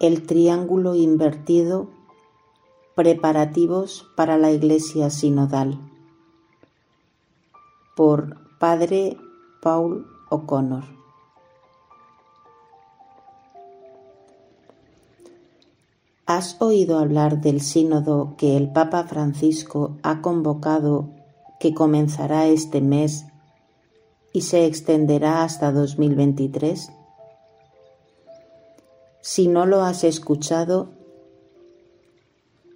El triángulo invertido Preparativos para la Iglesia Sinodal por Padre Paul O'Connor. ¿Has oído hablar del sínodo que el Papa Francisco ha convocado que comenzará este mes y se extenderá hasta 2023? Si no lo has escuchado,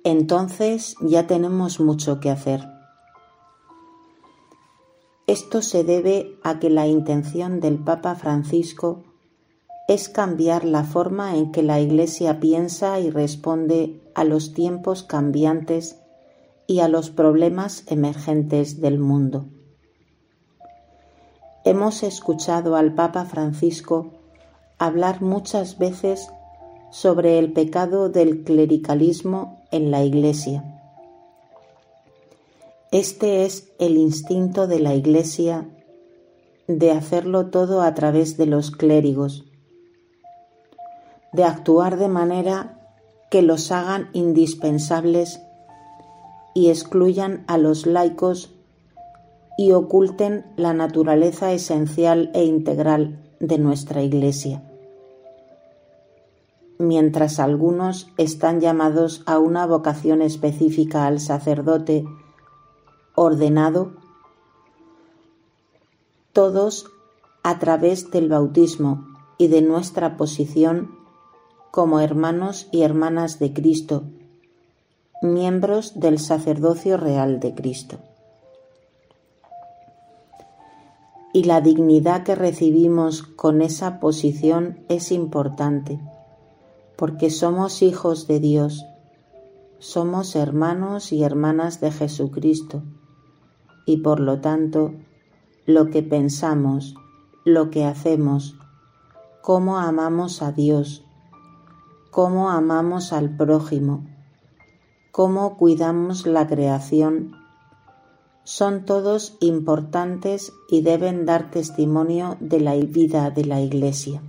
entonces ya tenemos mucho que hacer. Esto se debe a que la intención del Papa Francisco es cambiar la forma en que la Iglesia piensa y responde a los tiempos cambiantes y a los problemas emergentes del mundo. Hemos escuchado al Papa Francisco hablar muchas veces sobre el pecado del clericalismo en la Iglesia. Este es el instinto de la Iglesia de hacerlo todo a través de los clérigos, de actuar de manera que los hagan indispensables y excluyan a los laicos y oculten la naturaleza esencial e integral de nuestra Iglesia mientras algunos están llamados a una vocación específica al sacerdote ordenado, todos a través del bautismo y de nuestra posición como hermanos y hermanas de Cristo, miembros del sacerdocio real de Cristo. Y la dignidad que recibimos con esa posición es importante porque somos hijos de Dios, somos hermanos y hermanas de Jesucristo, y por lo tanto, lo que pensamos, lo que hacemos, cómo amamos a Dios, cómo amamos al prójimo, cómo cuidamos la creación, son todos importantes y deben dar testimonio de la vida de la Iglesia.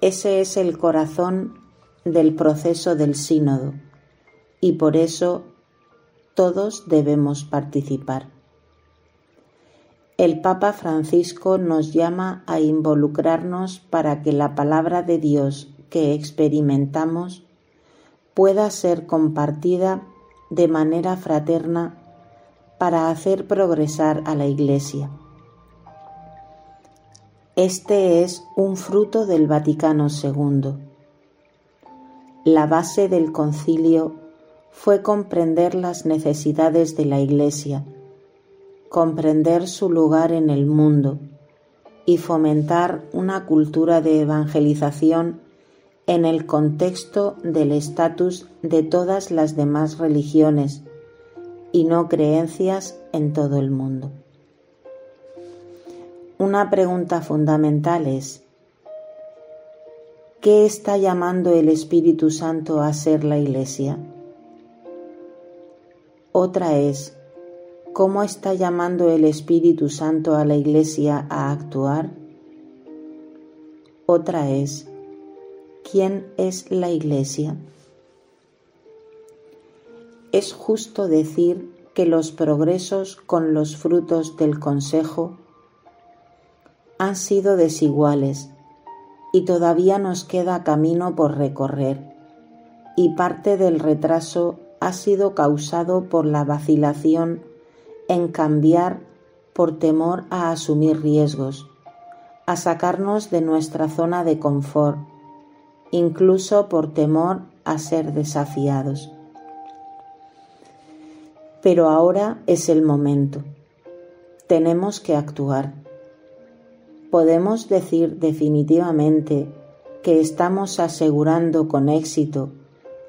Ese es el corazón del proceso del sínodo y por eso todos debemos participar. El Papa Francisco nos llama a involucrarnos para que la palabra de Dios que experimentamos pueda ser compartida de manera fraterna para hacer progresar a la Iglesia. Este es un fruto del Vaticano II. La base del concilio fue comprender las necesidades de la Iglesia, comprender su lugar en el mundo y fomentar una cultura de evangelización en el contexto del estatus de todas las demás religiones y no creencias en todo el mundo. Una pregunta fundamental es, ¿qué está llamando el Espíritu Santo a ser la Iglesia? Otra es, ¿cómo está llamando el Espíritu Santo a la Iglesia a actuar? Otra es, ¿quién es la Iglesia? Es justo decir que los progresos con los frutos del Consejo han sido desiguales y todavía nos queda camino por recorrer y parte del retraso ha sido causado por la vacilación en cambiar por temor a asumir riesgos, a sacarnos de nuestra zona de confort, incluso por temor a ser desafiados. Pero ahora es el momento. Tenemos que actuar podemos decir definitivamente que estamos asegurando con éxito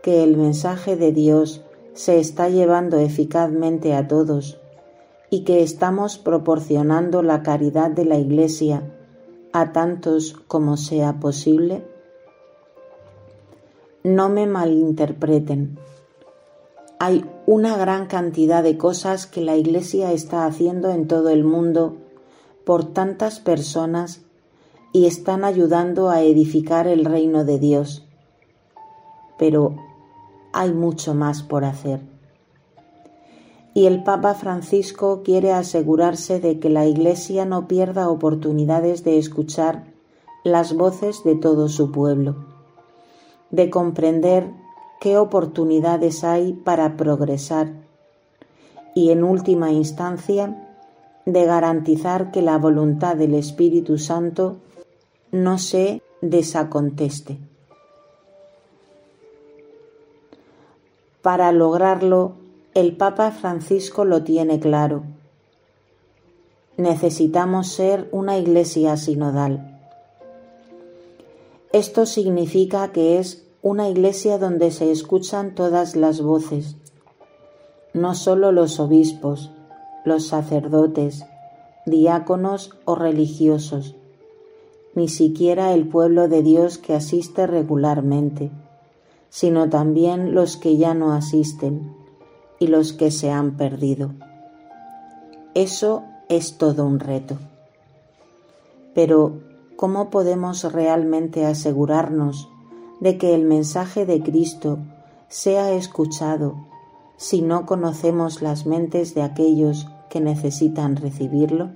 que el mensaje de Dios se está llevando eficazmente a todos y que estamos proporcionando la caridad de la Iglesia a tantos como sea posible? No me malinterpreten. Hay una gran cantidad de cosas que la Iglesia está haciendo en todo el mundo por tantas personas y están ayudando a edificar el reino de Dios. Pero hay mucho más por hacer. Y el Papa Francisco quiere asegurarse de que la Iglesia no pierda oportunidades de escuchar las voces de todo su pueblo, de comprender qué oportunidades hay para progresar y, en última instancia, de garantizar que la voluntad del Espíritu Santo no se desaconteste. Para lograrlo, el Papa Francisco lo tiene claro. Necesitamos ser una iglesia sinodal. Esto significa que es una iglesia donde se escuchan todas las voces, no solo los obispos, los sacerdotes, diáconos o religiosos, ni siquiera el pueblo de Dios que asiste regularmente, sino también los que ya no asisten y los que se han perdido. Eso es todo un reto. Pero, ¿cómo podemos realmente asegurarnos de que el mensaje de Cristo sea escuchado si no conocemos las mentes de aquellos que necesitan recibirlo?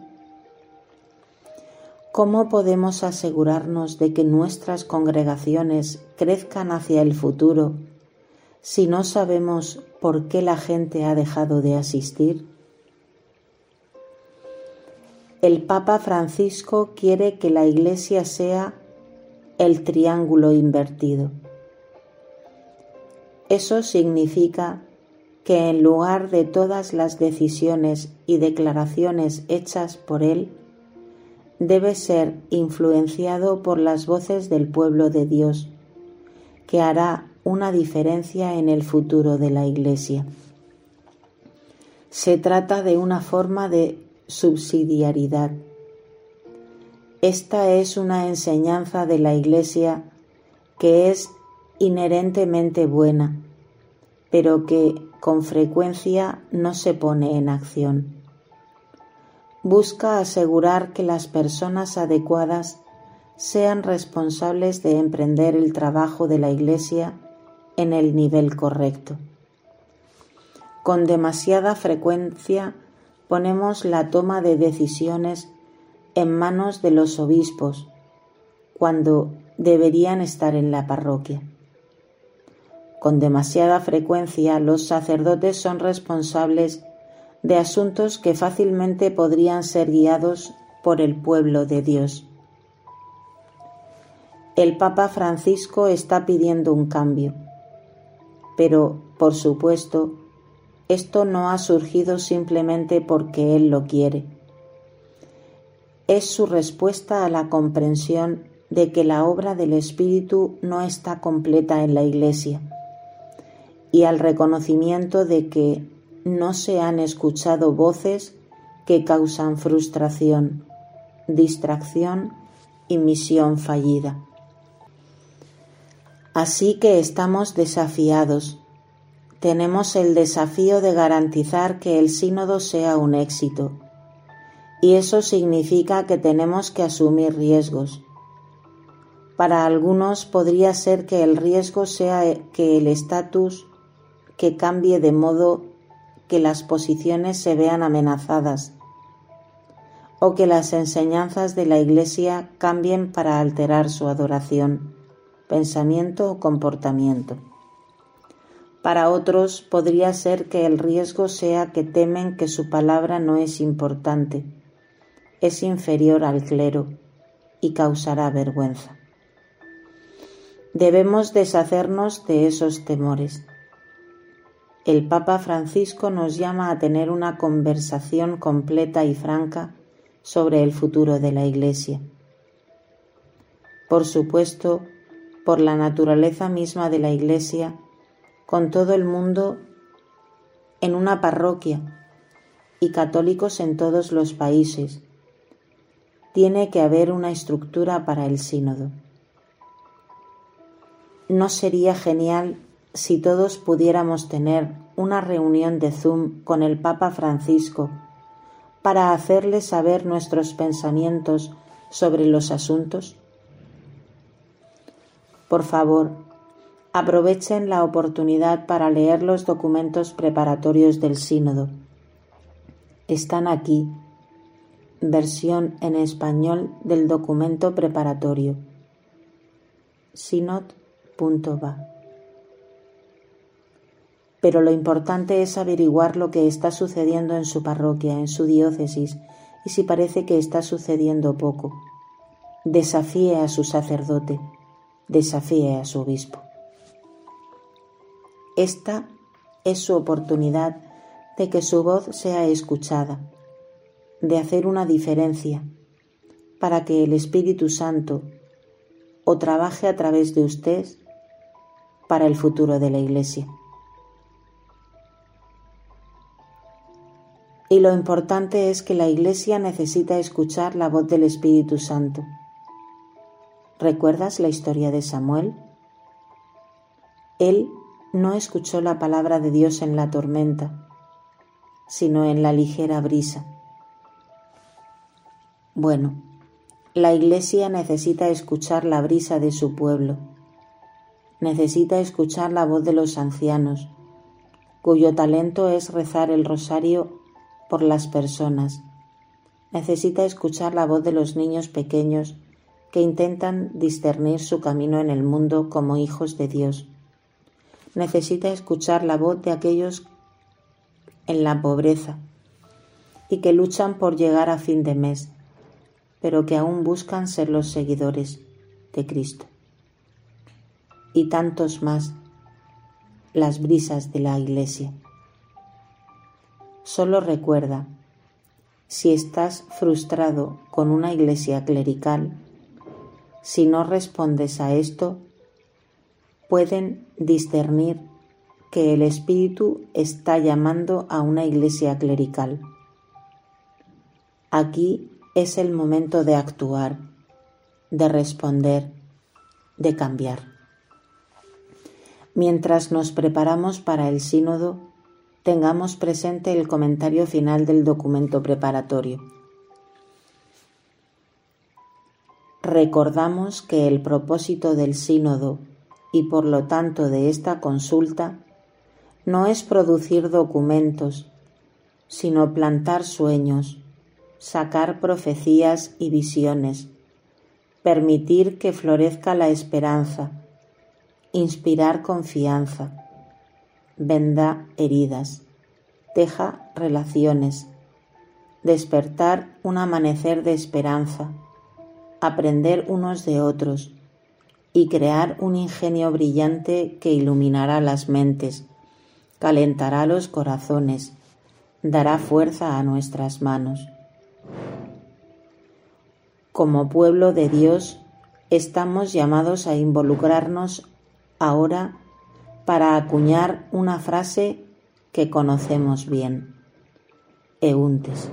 ¿Cómo podemos asegurarnos de que nuestras congregaciones crezcan hacia el futuro si no sabemos por qué la gente ha dejado de asistir? El Papa Francisco quiere que la Iglesia sea el triángulo invertido. Eso significa que en lugar de todas las decisiones y declaraciones hechas por él, debe ser influenciado por las voces del pueblo de Dios, que hará una diferencia en el futuro de la Iglesia. Se trata de una forma de subsidiariedad. Esta es una enseñanza de la Iglesia que es inherentemente buena, pero que con frecuencia no se pone en acción. Busca asegurar que las personas adecuadas sean responsables de emprender el trabajo de la Iglesia en el nivel correcto. Con demasiada frecuencia ponemos la toma de decisiones en manos de los obispos cuando deberían estar en la parroquia. Con demasiada frecuencia los sacerdotes son responsables de asuntos que fácilmente podrían ser guiados por el pueblo de Dios. El Papa Francisco está pidiendo un cambio, pero, por supuesto, esto no ha surgido simplemente porque Él lo quiere. Es su respuesta a la comprensión de que la obra del Espíritu no está completa en la Iglesia y al reconocimiento de que no se han escuchado voces que causan frustración, distracción y misión fallida. Así que estamos desafiados. Tenemos el desafío de garantizar que el sínodo sea un éxito. Y eso significa que tenemos que asumir riesgos. Para algunos podría ser que el riesgo sea que el estatus que cambie de modo que las posiciones se vean amenazadas o que las enseñanzas de la Iglesia cambien para alterar su adoración, pensamiento o comportamiento. Para otros podría ser que el riesgo sea que temen que su palabra no es importante, es inferior al clero y causará vergüenza. Debemos deshacernos de esos temores el Papa Francisco nos llama a tener una conversación completa y franca sobre el futuro de la Iglesia. Por supuesto, por la naturaleza misma de la Iglesia, con todo el mundo en una parroquia y católicos en todos los países. Tiene que haber una estructura para el sínodo. ¿No sería genial si todos pudiéramos tener una reunión de Zoom con el Papa Francisco para hacerle saber nuestros pensamientos sobre los asuntos? Por favor, aprovechen la oportunidad para leer los documentos preparatorios del sínodo. Están aquí, versión en español del documento preparatorio. Sinod.va pero lo importante es averiguar lo que está sucediendo en su parroquia, en su diócesis, y si parece que está sucediendo poco. Desafíe a su sacerdote, desafíe a su obispo. Esta es su oportunidad de que su voz sea escuchada, de hacer una diferencia, para que el Espíritu Santo o trabaje a través de usted para el futuro de la Iglesia. Y lo importante es que la Iglesia necesita escuchar la voz del Espíritu Santo. ¿Recuerdas la historia de Samuel? Él no escuchó la palabra de Dios en la tormenta, sino en la ligera brisa. Bueno, la Iglesia necesita escuchar la brisa de su pueblo, necesita escuchar la voz de los ancianos, cuyo talento es rezar el rosario por las personas. Necesita escuchar la voz de los niños pequeños que intentan discernir su camino en el mundo como hijos de Dios. Necesita escuchar la voz de aquellos en la pobreza y que luchan por llegar a fin de mes, pero que aún buscan ser los seguidores de Cristo. Y tantos más, las brisas de la Iglesia. Solo recuerda, si estás frustrado con una iglesia clerical, si no respondes a esto, pueden discernir que el Espíritu está llamando a una iglesia clerical. Aquí es el momento de actuar, de responder, de cambiar. Mientras nos preparamos para el sínodo, tengamos presente el comentario final del documento preparatorio. Recordamos que el propósito del sínodo y por lo tanto de esta consulta no es producir documentos, sino plantar sueños, sacar profecías y visiones, permitir que florezca la esperanza, inspirar confianza, venda heridas, teja relaciones, despertar un amanecer de esperanza, aprender unos de otros. Y crear un ingenio brillante que iluminará las mentes, calentará los corazones, dará fuerza a nuestras manos. Como pueblo de Dios, estamos llamados a involucrarnos ahora para acuñar una frase que conocemos bien. Euntes.